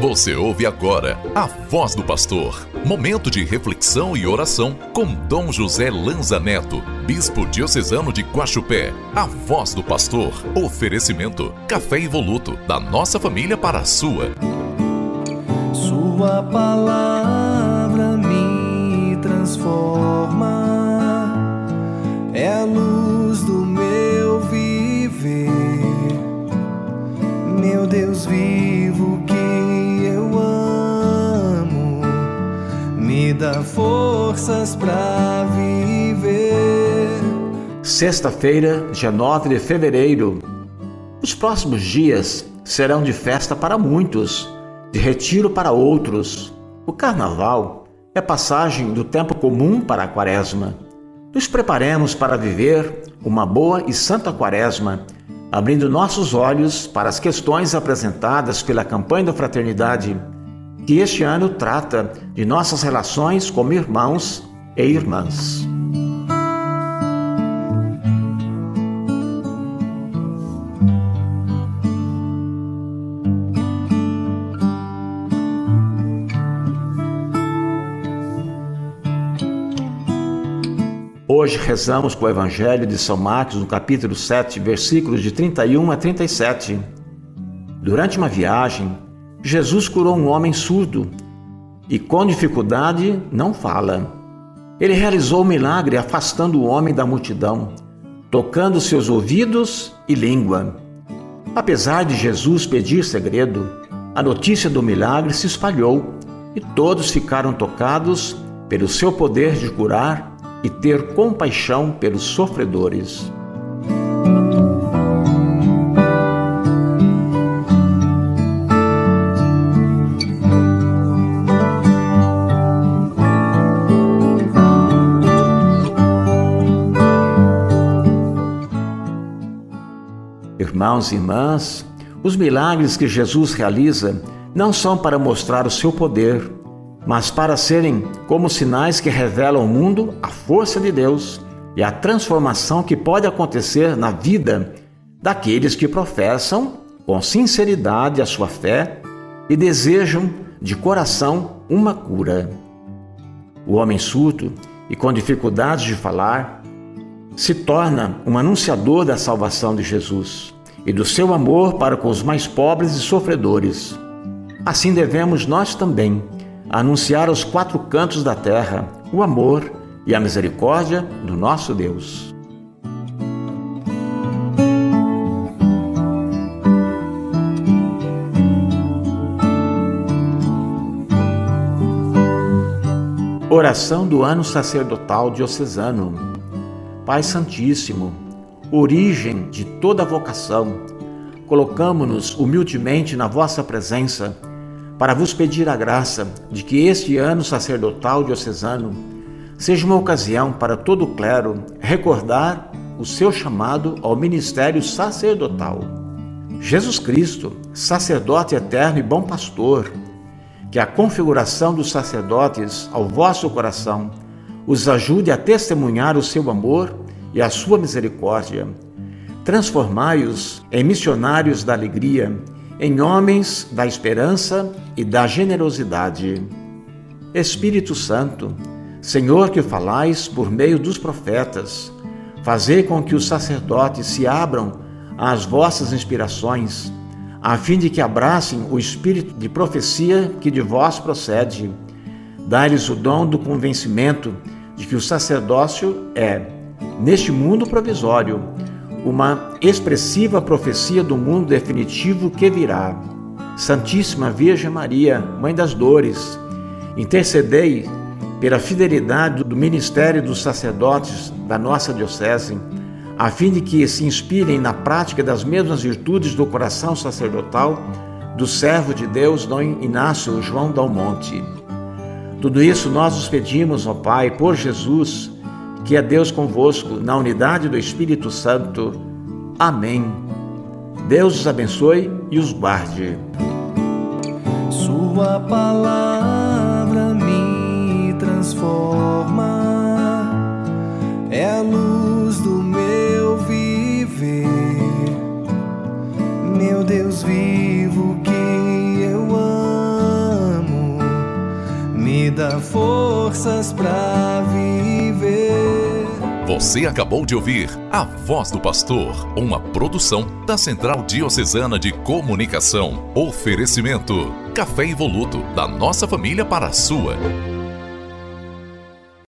Você ouve agora a voz do pastor. Momento de reflexão e oração com Dom José Lanza Neto, bispo diocesano de Guaxupé. A voz do pastor. Oferecimento: café evoluto da nossa família para a sua. Sua palavra me transforma. É a luz do meu viver. Meu Deus vivo que dá forças para viver. Sexta-feira, dia 9 de fevereiro. Os próximos dias serão de festa para muitos, de retiro para outros. O carnaval é passagem do tempo comum para a quaresma. Nos preparemos para viver uma boa e santa quaresma, abrindo nossos olhos para as questões apresentadas pela campanha da fraternidade que este ano trata de nossas relações como irmãos e irmãs. Hoje rezamos com o Evangelho de São Marcos, no capítulo 7, versículos de 31 a 37. Durante uma viagem, Jesus curou um homem surdo e com dificuldade não fala. Ele realizou o milagre afastando o homem da multidão, tocando seus ouvidos e língua. Apesar de Jesus pedir segredo, a notícia do milagre se espalhou e todos ficaram tocados pelo seu poder de curar e ter compaixão pelos sofredores. Irmãos e irmãs, os milagres que Jesus realiza não são para mostrar o seu poder, mas para serem como sinais que revelam ao mundo a força de Deus e a transformação que pode acontecer na vida daqueles que professam com sinceridade a sua fé e desejam de coração uma cura. O homem surdo e com dificuldades de falar se torna um anunciador da salvação de Jesus e do seu amor para com os mais pobres e sofredores. Assim devemos nós também anunciar aos quatro cantos da terra o amor e a misericórdia do nosso Deus. Oração do ano sacerdotal diocesano. Pai Santíssimo, origem de toda vocação, colocamo-nos humildemente na vossa presença para vos pedir a graça de que este ano sacerdotal diocesano seja uma ocasião para todo o clero recordar o seu chamado ao ministério sacerdotal. Jesus Cristo, sacerdote eterno e bom pastor, que a configuração dos sacerdotes ao vosso coração os ajude a testemunhar o seu amor e a sua misericórdia. Transformai-os em missionários da alegria, em homens da esperança e da generosidade. Espírito Santo, Senhor que falais por meio dos profetas, fazei com que os sacerdotes se abram às vossas inspirações, a fim de que abracem o espírito de profecia que de vós procede. Dai-lhes o dom do convencimento de que o sacerdócio é neste mundo provisório, uma expressiva profecia do mundo definitivo que virá. Santíssima Virgem Maria, Mãe das Dores, intercedei pela fidelidade do ministério dos sacerdotes da nossa Diocese, a fim de que se inspirem na prática das mesmas virtudes do coração sacerdotal do servo de Deus, Dom Inácio João Dalmonte. Tudo isso nós os pedimos, ó Pai, por Jesus, que é Deus convosco, na unidade do Espírito Santo. Amém. Deus os abençoe e os guarde. Sua palavra me transforma, dá forças pra viver. Você acabou de ouvir A Voz do Pastor, uma produção da Central Diocesana de Comunicação. Oferecimento: Café Evoluto, da nossa família para a sua.